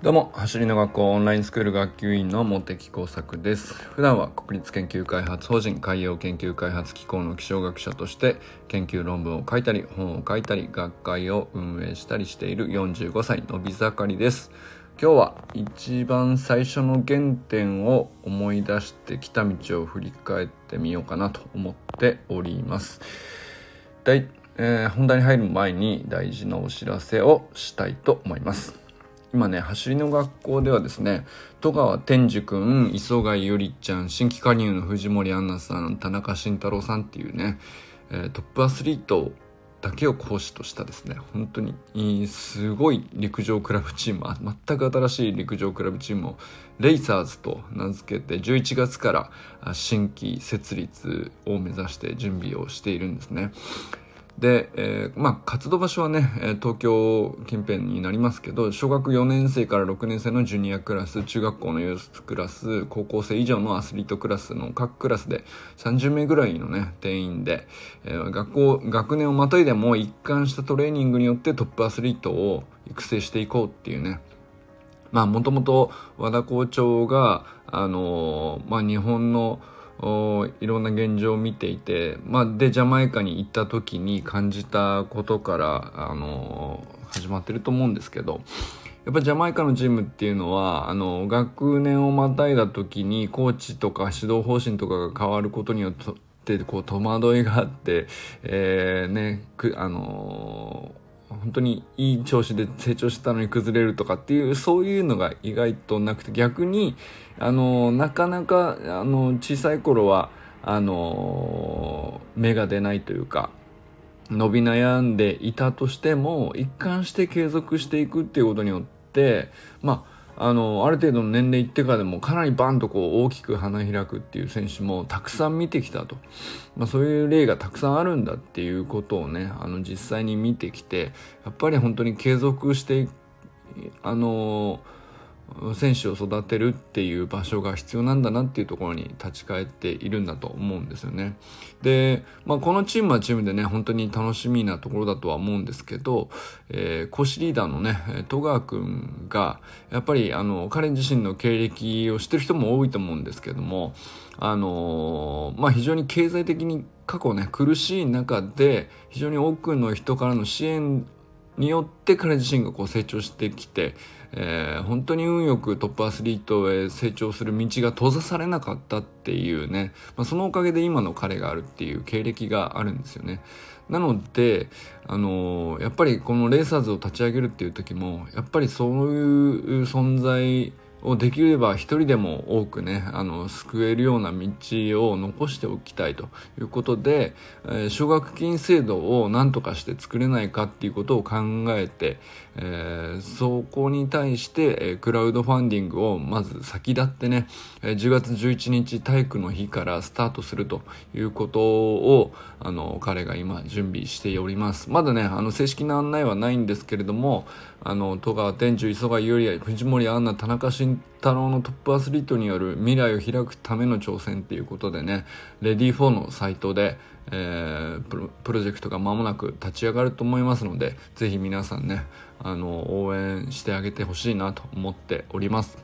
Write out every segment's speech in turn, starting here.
どうも、走りの学校オンラインスクール学級委員の茂木耕作です。普段は国立研究開発法人海洋研究開発機構の気象学者として研究論文を書いたり、本を書いたり、学会を運営したりしている45歳のび盛りです。今日は一番最初の原点を思い出してきた道を振り返ってみようかなと思っております。だいえー、本題に入る前に大事なお知らせをしたいと思います。今ね、走りの学校ではですね、戸川天寿くん、磯貝ゆりちゃん、新規加入の藤森杏奈さん、田中慎太郎さんっていうね、トップアスリートだけを講師としたですね、本当にすごい陸上クラブチーム、全く新しい陸上クラブチームをレイサーズと名付けて11月から新規設立を目指して準備をしているんですね。で、えー、まあ、活動場所はね、東京近辺になりますけど、小学4年生から6年生のジュニアクラス、中学校のユースクラス、高校生以上のアスリートクラスの各クラスで30名ぐらいのね、定員で、えー、学校、学年をまたいでも一貫したトレーニングによってトップアスリートを育成していこうっていうね、まあ、もともと和田校長が、あのー、まあ、日本の、いろんな現状を見ていて、まあ、でジャマイカに行った時に感じたことから、あの始まってると思うんですけどやっぱジャマイカのチームっていうのはあの学年をまたいだ時にコーチとか指導方針とかが変わることによってこう戸惑いがあって、えー、ねくあの本当にいい調子で成長したのに崩れるとかっていうそういうのが意外となくて逆にあのなかなかあの小さい頃はあの芽が出ないというか伸び悩んでいたとしても一貫して継続していくっていうことによってまああのある程度の年齢いってからでもかなりバンとこう大きく花開くっていう選手もたくさん見てきたと、まあ、そういう例がたくさんあるんだっていうことをねあの実際に見てきてやっぱり本当に継続してあのー選手を育てるっていう場所が必要なんだなっていうところに立ち返っているんだと思うんですよね。で、まあ、このチームはチームでね本当に楽しみなところだとは思うんですけど、えー、講師リーダーのね戸川君がやっぱりあの彼自身の経歴を知ってる人も多いと思うんですけどもあのまあ、非常に経済的に過去ね苦しい中で非常に多くの人からの支援によって彼自身がこう成長してきて、えー、本当に運よくトップアスリートへ成長する道が閉ざされなかったっていうね、まあ、そのおかげで今の彼があるっていう経歴があるんですよね。なので、あのー、やっぱりこのレーサーズを立ち上げるっていう時も、やっぱりそういう存在をできれば一人でも多くねあの救えるような道を残しておきたいと。いうことで、えー、奨学金制度を何とかして作れないかっていうことを考えて、えー、そこに対して、えー、クラウドファンディングをまず先立ってね、えー、10月11日体育の日からスタートするということをあの彼が今準備しております。まだねあの正式な案内はないんですけれどもあの戸川天寿磯貝優里藤森杏奈田中慎太郎のトップアスリートによる未来を開くための挑戦っていうことでねレディー4のサイトで、えー、プロジェクトが間もなく立ち上がると思いますのでぜひ皆さんねあの応援してあげてほしいなと思っております。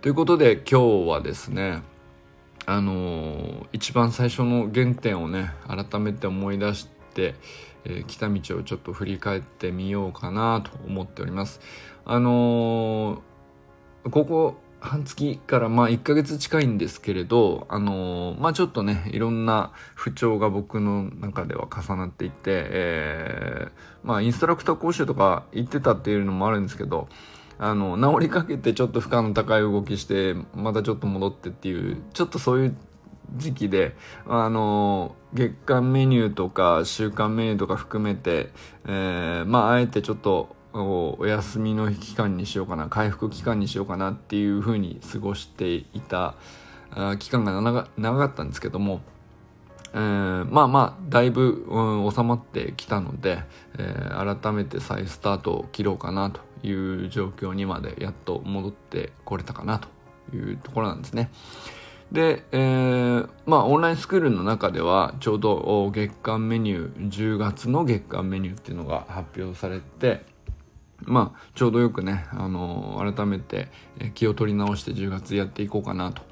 ということで今日はですねあの一番最初の原点をね改めて思い出して、えー、来た道をちょっと振り返ってみようかなと思っております。あのー、ここ半月からまあ1ヶ月近いんですけれど、あのー、まあちょっとね、いろんな不調が僕の中では重なっていて、えー、まあインストラクター講習とか行ってたっていうのもあるんですけど、あの、治りかけてちょっと負荷の高い動きして、またちょっと戻ってっていう、ちょっとそういう時期で、あの、月間メニューとか週間メニューとか含めて、えー、まあ、あえてちょっとお休みの期間にしようかな、回復期間にしようかなっていうふうに過ごしていた期間が長かったんですけども、えー、まあまあ、だいぶ、うん、収まってきたので、えー、改めて再スタートを切ろうかなという状況にまでやっと戻ってこれたかなというところなんですね。で、えー、まあオンラインスクールの中ではちょうど月間メニュー10月の月間メニューっていうのが発表されてまあちょうどよくね、あのー、改めて気を取り直して10月やっていこうかなと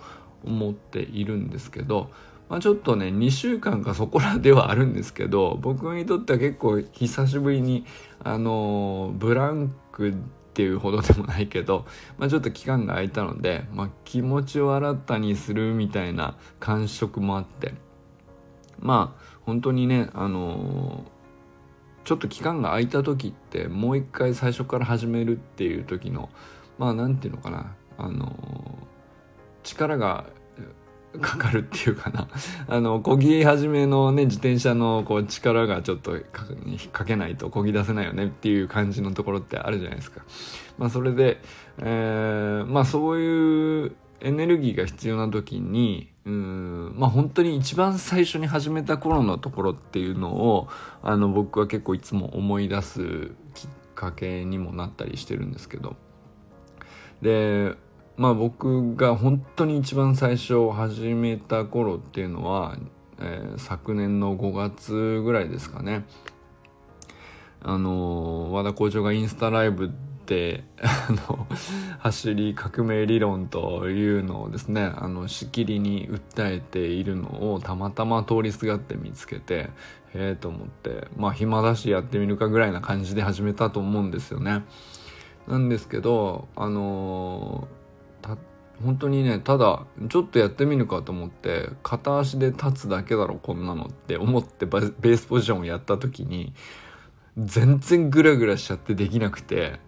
思っているんですけど、まあ、ちょっとね2週間かそこらではあるんですけど僕にとっては結構久しぶりにあのー、ブランクっていうほどでもないけど、まあ、ちょっと期間が空いたので、まあ、気持ちを新たにするみたいな感触もあってまあ本当にねあのーちょっと期間が空いた時ってもう一回最初から始めるっていう時のまあ何て言うのかなあの力がかかるっていうかなあの漕ぎ始めのね自転車のこう力がちょっとかけないと漕ぎ出せないよねっていう感じのところってあるじゃないですか。まあ、それで、えー、まあそういうエネルギーが必要な時にうんまあ本当に一番最初に始めた頃のところっていうのをあの僕は結構いつも思い出すきっかけにもなったりしてるんですけどでまあ僕が本当に一番最初始めた頃っていうのは、えー、昨年の5月ぐらいですかねあの和田校長がインスタライブって あの走り革命理論というのをですねあのしきりに訴えているのをたまたま通りすがって見つけてへえと思ってまあ暇だしやってみるかぐらいな感じで始めたと思うんですよね。なんですけどあのた本当にねただちょっとやってみるかと思って片足で立つだけだろこんなのって思ってベースポジションをやった時に全然グラグラしちゃってできなくて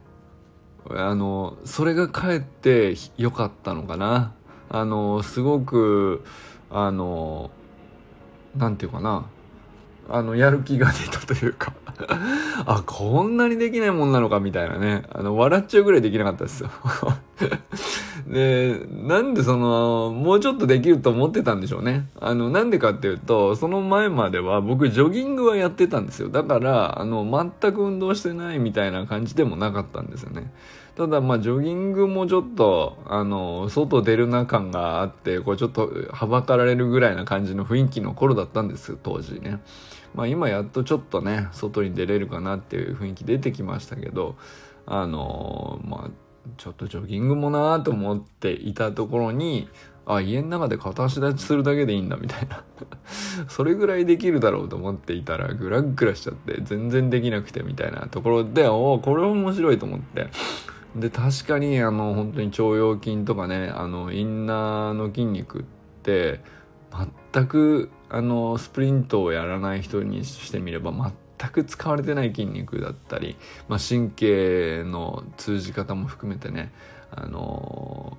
あのそれがかえって良かったのかな。あのすごくあのなんていうかな。あのやる気が出たというか あこんなにできないもんなのかみたいなねあの笑っちゃうぐらいできなかったですよ で、なんでその、もうちょっとできると思ってたんでしょうね。あの、なんでかっていうと、その前までは僕ジョギングはやってたんですよ。だから、あの、全く運動してないみたいな感じでもなかったんですよね。ただ、まあ、ジョギングもちょっと、あの、外出るな感があって、こう、ちょっと、はばかられるぐらいな感じの雰囲気の頃だったんですよ、当時ね。まあ、今やっとちょっとね、外に出れるかなっていう雰囲気出てきましたけど、あの、まあ、ちょっとジョギングもなーと思っていたところにあ家の中で片足立ちするだけでいいんだみたいな。それぐらいできるだろうと思っていたらグラッグラしちゃって全然できなくてみたいなところでおおこれは面白いと思って。で確かにあの本当に腸腰筋とかねあのインナーの筋肉って全くあのスプリントをやらない人にしてみれば全く使われてない筋肉だったり、まあ、神経の通じ方も含めてね、あの、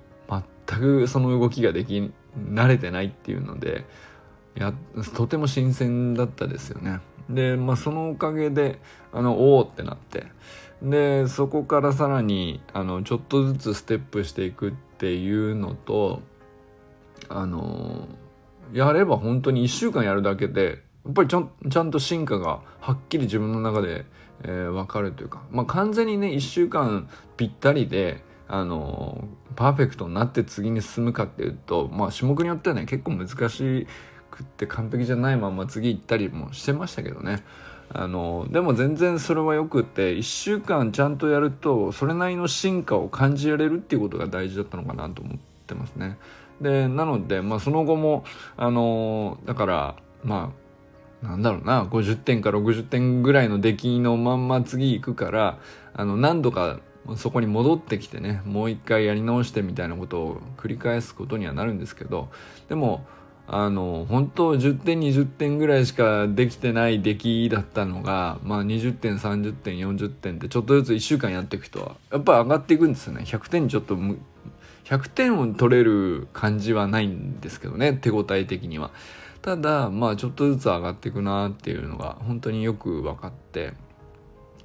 全くその動きができ慣れてないっていうのでやとても新鮮だったですよね。で、まあ、そのおかげであのおおってなってでそこからさらにあのちょっとずつステップしていくっていうのとあのやれば本当に1週間やるだけでやっぱりちゃんちゃんと進化がはっきり自分の中で、えー、分かるというか、まあ、完全にね1週間ぴったりであのパーフェクトになって次に進むかっていうと、まあ、種目によってはね結構難しくって完璧じゃないまま次行ったりもしてましたけどねあのでも全然それはよくって1週間ちゃんとやるとそれなりの進化を感じられるっていうことが大事だったのかなと思ってますね。でなので、まあ、その後もあのだからまあなんだろうな、50点か60点ぐらいの出来のまんま次行くから、あの、何度かそこに戻ってきてね、もう一回やり直してみたいなことを繰り返すことにはなるんですけど、でも、あの、本当10点、20点ぐらいしかできてない出来だったのが、まあ20点、30点、40点ってちょっとずつ1週間やっていくと、やっぱり上がっていくんですよね。100点ちょっと、100点を取れる感じはないんですけどね、手応え的には。ただまあちょっとずつ上がっていくなっていうのが本当によく分かって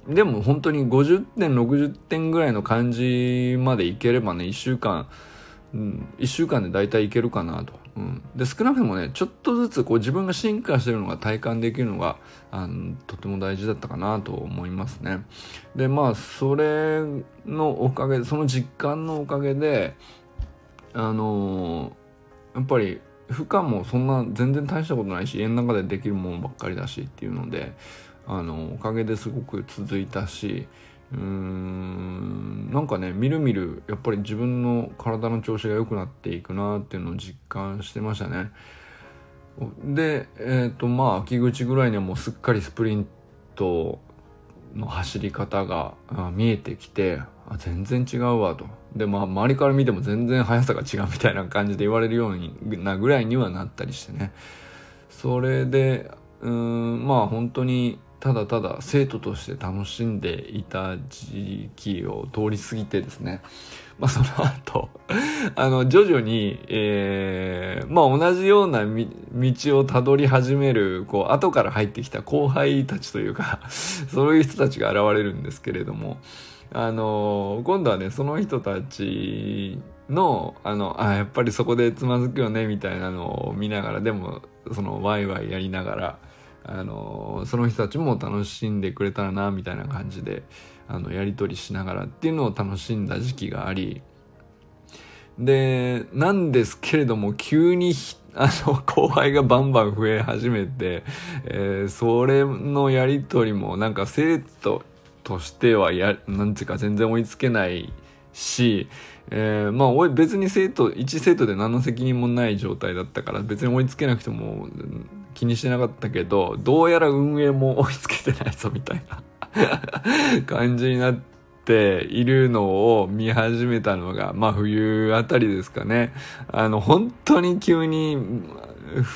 でも本当に50点60点ぐらいの感じまでいければね1週間、うん、1週間で大体いけるかなと、うん、で少なくともねちょっとずつこう自分が進化してるのが体感できるのがあのとても大事だったかなと思いますね。でまあそれのおかげでその実感のおかげであのー、やっぱり負荷もそんな全然大したことないし家の中でできるものばっかりだしっていうのであのおかげですごく続いたしうーんなんかねみるみるやっぱり自分の体の調子が良くなっていくなっていうのを実感してましたね。でえっ、ー、とまあ秋口ぐらいにはもうすっかりスプリントの走り方が見えてきてあ全然違うわとでまあ周りから見ても全然速さが違うみたいな感じで言われるようになぐらいにはなったりしてねそれでうんまあ本当にただただ生徒として楽しんでいた時期を通り過ぎてですね。まあその後 あの徐々に、えー、まあ同じような道をたどり始めるこう後から入ってきた後輩たちというか そういう人たちが現れるんですけれどもあの今度はねその人たちのあのあやっぱりそこでつまずくよねみたいなのを見ながらでもそのワイワイやりながらあのその人たちも楽しんでくれたらなみたいな感じであのやり取りしながらっていうのを楽しんだ時期があり。でなんですけれども急にあの後輩がバンバン増え始めて、えー、それのやり取りもなんか生徒としてはやなんていうか全然追いつけないし、えー、まあ別に生徒1生徒で何の責任もない状態だったから別に追いつけなくても気にしてなかったけどどうやら運営も追いつけてないぞみたいな 感じになっているのを見始めたのがまあ冬あたりですかね。あの本当に急に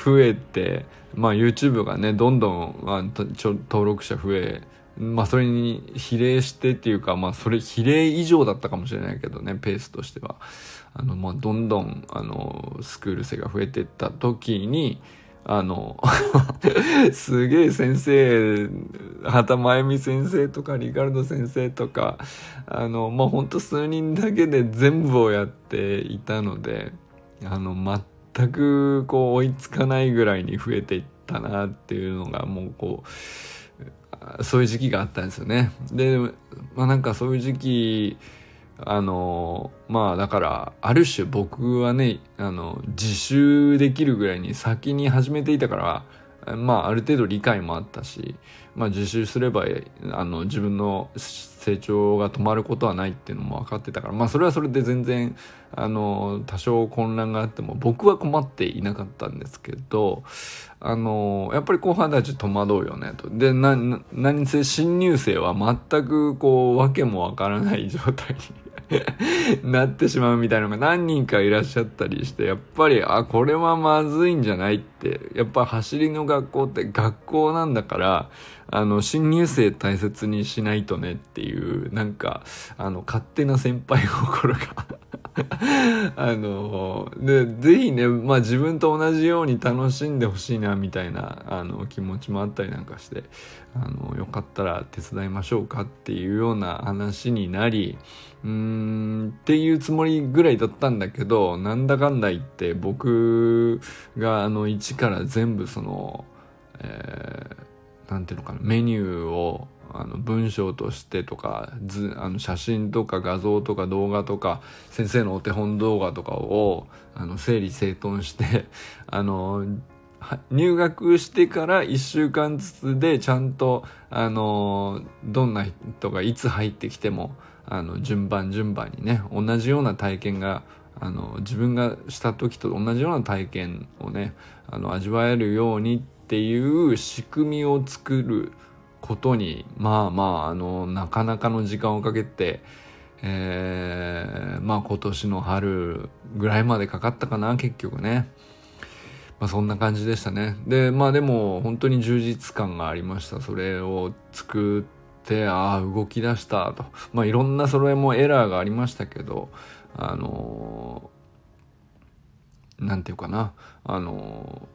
増えてまあ YouTube がねどんどん、まあ、登録者増えまあそれに比例してっていうかまあそれ比例以上だったかもしれないけどねペースとしては。あのまあどんどんあのスクール生が増えていった時にあの すげえ先生畑真由美先生とかリカルド先生とかあのまあほんと数人だけで全部をやっていたのであの全くこう追いつかないぐらいに増えていったなっていうのがもうこうそういう時期があったんですよね。で、まあなんかそういう時期、あの、まあだから、ある種僕はね、あの、自習できるぐらいに先に始めていたから、まあある程度理解もあったし、まあ自習すれば、あの、自分の成長が止まることはないっていうのも分かってたから、まあそれはそれで全然、あの、多少混乱があっても僕は困っていなかったんですけど、あのやっぱり後輩たち戸惑うよねと。で、な、何せ新入生は全くこう、わけもわからない状態に なってしまうみたいなのが何人かいらっしゃったりして、やっぱり、あ、これはまずいんじゃないって、やっぱ走りの学校って学校なんだから、あの、新入生大切にしないとねっていう、なんか、あの、勝手な先輩心が あの、で、ぜひね、まあ自分と同じように楽しんでほしいな、みたいな、あの、気持ちもあったりなんかして、あの、よかったら手伝いましょうかっていうような話になり、うーん、っていうつもりぐらいだったんだけど、なんだかんだ言って僕があの、一から全部その、えー、なんていうのかな、メニューを、あの文章としてとか図あの写真とか画像とか動画とか先生のお手本動画とかをあの整理整頓して あの入学してから1週間ずつでちゃんとあのどんな人がいつ入ってきてもあの順番順番にね同じような体験があの自分がした時と同じような体験をねあの味わえるようにっていう仕組みを作ることにまあまああのなかなかの時間をかけて、えー、まあ今年の春ぐらいまでかかったかな結局ね。まあそんな感じでしたね。でまあでも本当に充実感がありました。それを作ってああ動き出したと。まあいろんなそれもエラーがありましたけどあのなんていうかなあの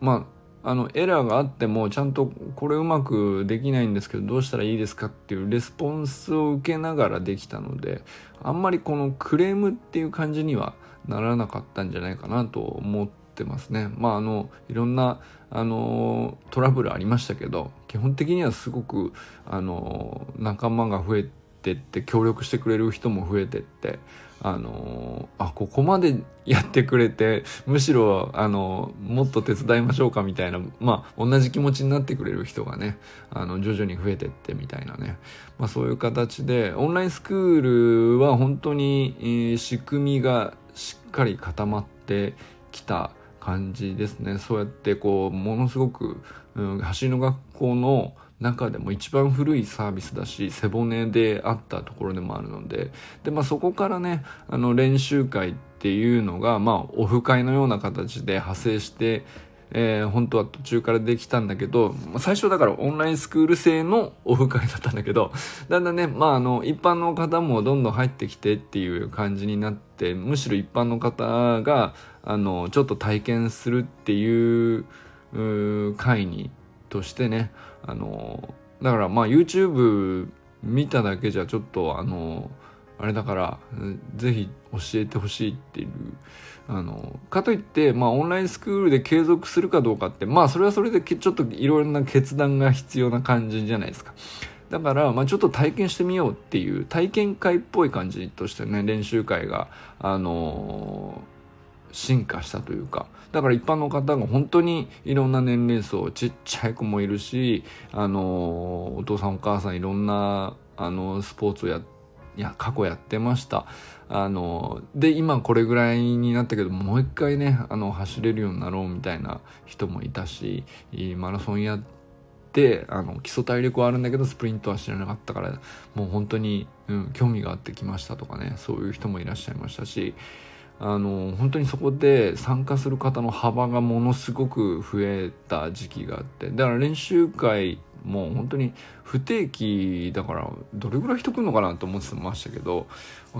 まああのエラーがあってもちゃんとこれうまくできないんですけどどうしたらいいですかっていうレスポンスを受けながらできたのであんまりこのクレームっていう感じにはならなかったんじゃないかなと思ってますね。まああのいろんなあのトラブルありましたけど基本的にはすごくあの仲間が増えてって協力してくれる人も増えてってあのあここまでやってくれてむしろあのもっと手伝いましょうかみたいなまあ同じ気持ちになってくれる人がねあの徐々に増えてってみたいなね、まあ、そういう形でオンラインスクールは本当に、えー、仕組みがしっかり固まってきた感じですね。そうやってこうものすごく、うん、走りの学校の中でも一番古いサービスだし背骨であったところでもあるので。で、まあ、そこからねあの練習会っていうのが、まあ、オフ会のような形で派生してえー、本当は途中からできたんだけど、最初だからオンラインスクール制のオフ会だったんだけど、だんだんね、まああの、一般の方もどんどん入ってきてっていう感じになって、むしろ一般の方が、あの、ちょっと体験するっていう、う会に、としてね、あのだからまあ YouTube 見ただけじゃちょっとあのあれだからぜひ教えてほしいっていうあのかといってまあオンラインスクールで継続するかどうかってまあそれはそれでちょっといろいろな決断が必要な感じじゃないですか。だから、まあ、ちょっと体験してみようっていう体験会っぽい感じとしてね練習会があのー進化したというかだから一般の方が本当にいろんな年齢層ちっちゃい子もいるしあのお父さんお母さんいろんなあのスポーツをやいや過去やってました。あので今これぐらいになったけどもう一回ねあの走れるようになろうみたいな人もいたしマラソンやってあの基礎体力はあるんだけどスプリントは知らなかったからもう本当に、うん、興味があってきましたとかねそういう人もいらっしゃいましたしあの本当にそこで参加する方の幅がものすごく増えた時期があってだから練習会も本当に不定期だからどれぐらい人来るのかなと思ってましたけど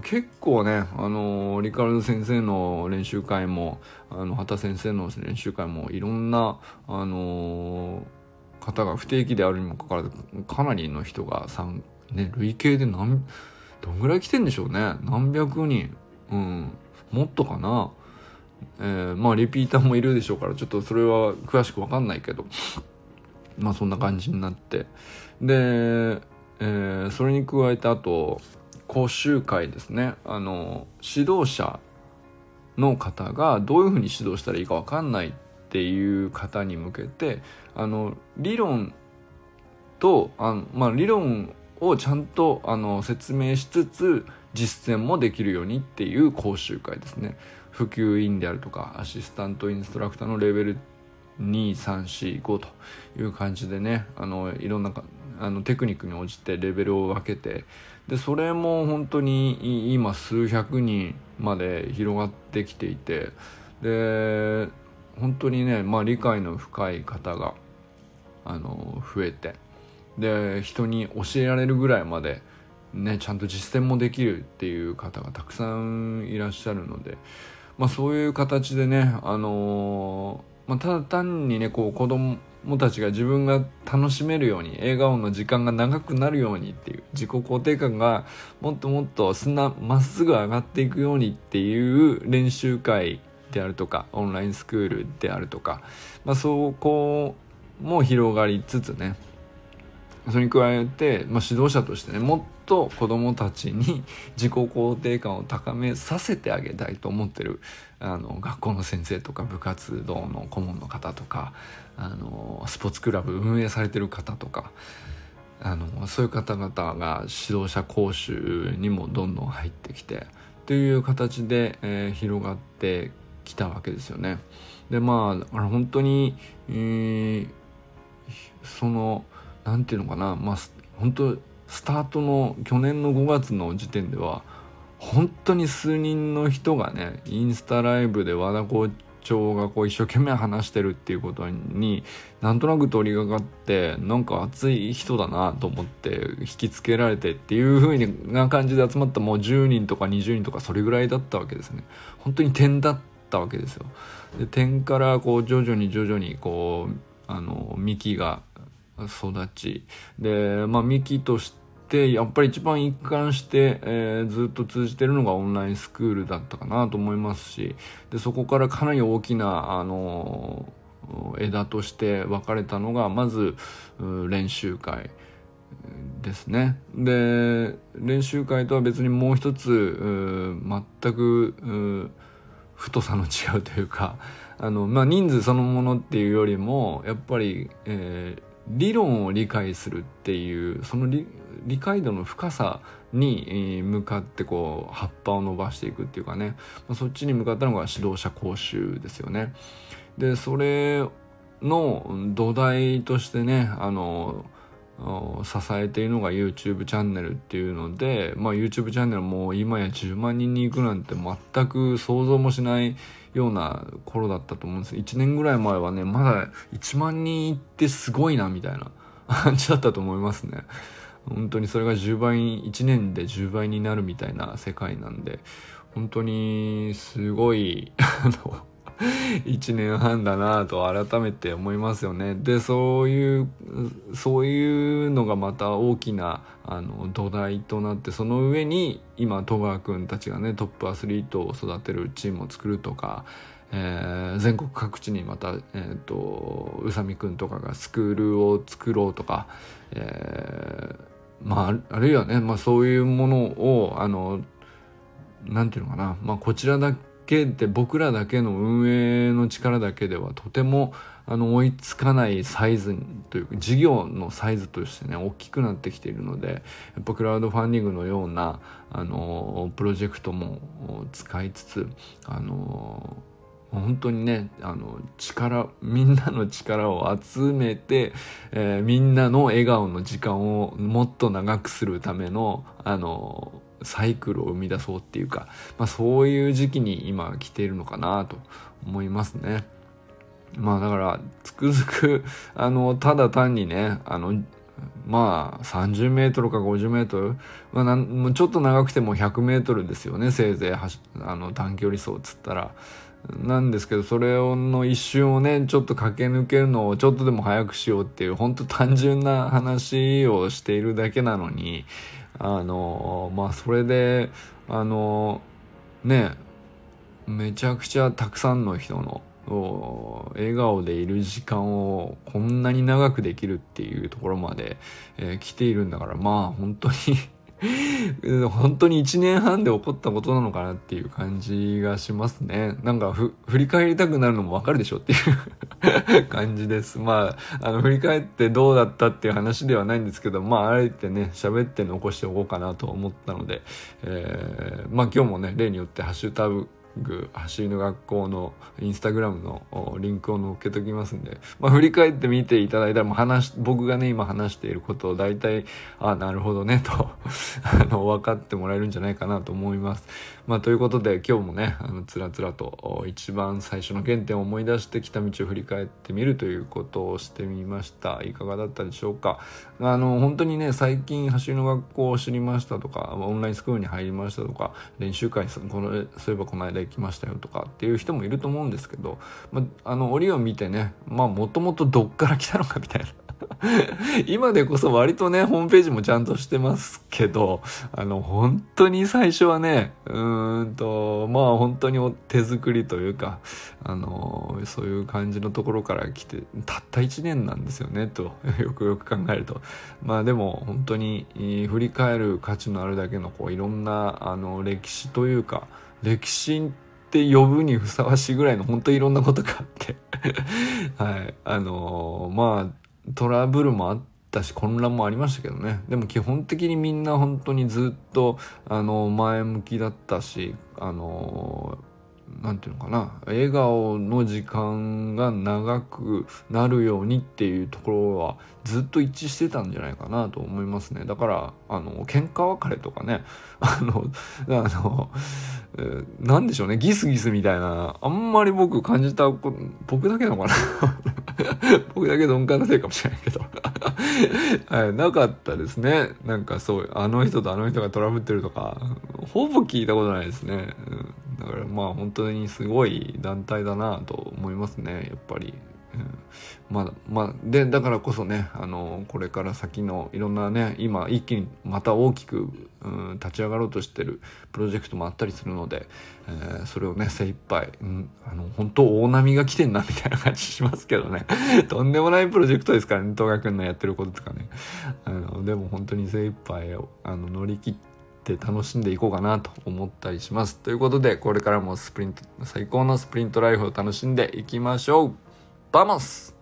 結構ねあのリカルド先生の練習会もあの畑先生の練習会もいろんなあの方が不定期であるにもかかわらずかなりの人がね累計で何どんぐらい来てんでしょうね。何百人。うん。もっとかな？えー、まあリピーターもいるでしょうからちょっとそれは詳しく分かんないけど。まあそんな感じになって。で、えー、それに加えてあと講習会ですね。あの指導者の方がどういうふうに指導したらいいか分かんないっていう方に向けてあの理論とあまあ理論をちゃんとあの説明しつつ実践もできるようにっていう講習会ですね。普及員であるとかアシスタントインストラクターのレベル2345という感じでねあのいろんなあのテクニックに応じてレベルを分けてでそれも本当に今数百人まで広がってきていてで本当にね、まあ、理解の深い方があの増えてで人に教えられるぐらいまでね、ちゃんと実践もできるっていう方がたくさんいらっしゃるので、まあ、そういう形でね、あのー、まあ、ただ単にねこう子供たちが自分が楽しめるように笑顔の時間が長くなるようにっていう自己肯定感がもっともっとすなまっすぐ上がっていくようにっていう練習会であるとかオンラインスクールであるとか、まあ、そこも広がりつつねそれに加えて、まあ、指導者としてねもっと子どもたちに 自己肯定感を高めさせてあげたいと思ってるあの学校の先生とか部活動の顧問の方とかあのスポーツクラブ運営されてる方とかあのそういう方々が指導者講習にもどんどん入ってきてという形で、えー、広がってきたわけですよね。でまあ本当に、えー、その何て言うのかなまあ本当スタートの去年の5月の時点では本当に数人の人がねインスタライブで和田校長がこう一生懸命話してるっていうことになんとなく通りがかってなんか熱い人だなと思って引きつけられてっていう風な感じで集まったもう10人とか20人とかそれぐらいだったわけですね。本当に点だったわけですよ。で点からこう徐々に徐々にこうあの幹が育ち。でまあ幹としてやっぱり一番一貫して、えー、ずっと通じてるのがオンラインスクールだったかなと思いますしでそこからかなり大きなあの枝として分かれたのがまず練習会ですね。で練習会とは別にもう一つ全く太さの違うというかあの、まあ、人数そのものっていうよりもやっぱり、えー、理論を理解するっていうその理理解度の深さに向かってこう葉っぱを伸ばしていくっていうかね、ま、そっちに向かったのが指導者講習ですよね。でそれの土台としてねあの支えているのが YouTube チャンネルっていうので、まあ、YouTube チャンネルも今や10万人に行くなんて全く想像もしないような頃だったと思うんです。1年ぐらい前はねまだ1万人行ってすごいなみたいな 感じだったと思いますね。本当にそれが10倍1年で10倍になるみたいな世界なんで本当にすごいあの 1年半だなと改めて思いますよね。でそういうそういうのがまた大きなあの土台となってその上に今戸川君たちがねトップアスリートを育てるチームを作るとか。えー、全国各地にまた、えーと、宇佐美くんとかがスクールを作ろうとか、えー、まああるいはね、まあ、そういうものをあのなんていうのかな、まあ、こちらだけけで僕らだけの運営の力だけではとてもあの追いつかないサイズというか事業のサイズとしてね大きくなってきているのでやっぱクラウドファンディングのようなあのプロジェクトも使いつつあの本当にねあの力みんなの力を集めて、えー、みんなの笑顔の時間をもっと長くするためのあのサイクルを生み出そうっていうか、まあ、そういう時期に今来ているのかなと思いますね。まあだからつくづくあのただ単にねあのまあ30メートルか50メートル、まあ、なんちょっと長くても100メートルですよねせいぜいあの短距離走っつったら。なんですけどそれの一瞬をねちょっと駆け抜けるのをちょっとでも早くしようっていう本当単純な話をしているだけなのにあのまあそれであのねめちゃくちゃたくさんの人の笑顔でいる時間をこんなに長くできるっていうところまで、えー、来ているんだからまあ本当に本当に1年半で起こったことなのかなっていう感じがしますね。なんか振り返りたくなるのもわかるでしょっていう 感じです。まあ、あの振り返ってどうだったっていう話ではないんですけど、まああえてね、喋って残しておこうかなと思ったので、えー、まあ今日もね、例によってハッシュタググ走りの学校のインスタグラムのリンクを載っけときますんで、まあ、振り返ってみていただいたらもう話僕がね今話していることを大体あなるほどねと あの分かってもらえるんじゃないかなと思います。まあ、ということで今日もねあのつらつらと一番最初の原点を思い出してきた道を振り返ってみるということをしてみましたいかがだったでしょうか？あの本当にね最近走りの学校を知りましたとかオンラインスクールに入りましたとか練習会このそういえばこの間行きましたよとかっていう人もいると思うんですけど、まあ、の折を見てねまあもともとどっから来たのかみたいな。今でこそ割とねホームページもちゃんとしてますけどあの本当に最初はねうんとまあ本当に手作りというかあのそういう感じのところから来てたった1年なんですよねとよくよく考えると。まあでも本当に振り返る価値のあるだけのこういろんなあの歴史というか歴史って呼ぶにふさわしいぐらいの本当いろんなことがあって。はい。あのまあトラブルもあったし混乱もありましたけどね。でも基本的にみんな本当にずっとあの前向きだったしあの何て言うのかな。笑顔の時間が長くなるようにっていうところはずっと一致してたんじゃないかなと思いますね。だからあの喧嘩別れとかね。あのあの何でしょうね。ギスギスみたいなあんまり僕感じた僕だけなのかな。僕だけ鈍感なせいかもしれないけど。はい、なかったですね。なんかそうあの人とあの人がトラブってるとかほぼ聞いたことないですね、うん、だからまあ本当にすごい団体だなと思いますねやっぱり。まだまあでだからこそねあのこれから先のいろんなね今一気にまた大きく、うん、立ち上がろうとしてるプロジェクトもあったりするので、えー、それをね精一杯、うん、あの本当大波が来てんなみたいな感じしますけどね。とんでもないプロジェクトですからね東くんのやってることとかね。あのでも本当に精一杯あの乗り切ってって楽しんでいこうかなと思ったりします。ということで、これからもスプリント、最高のスプリントライフを楽しんでいきましょうバモス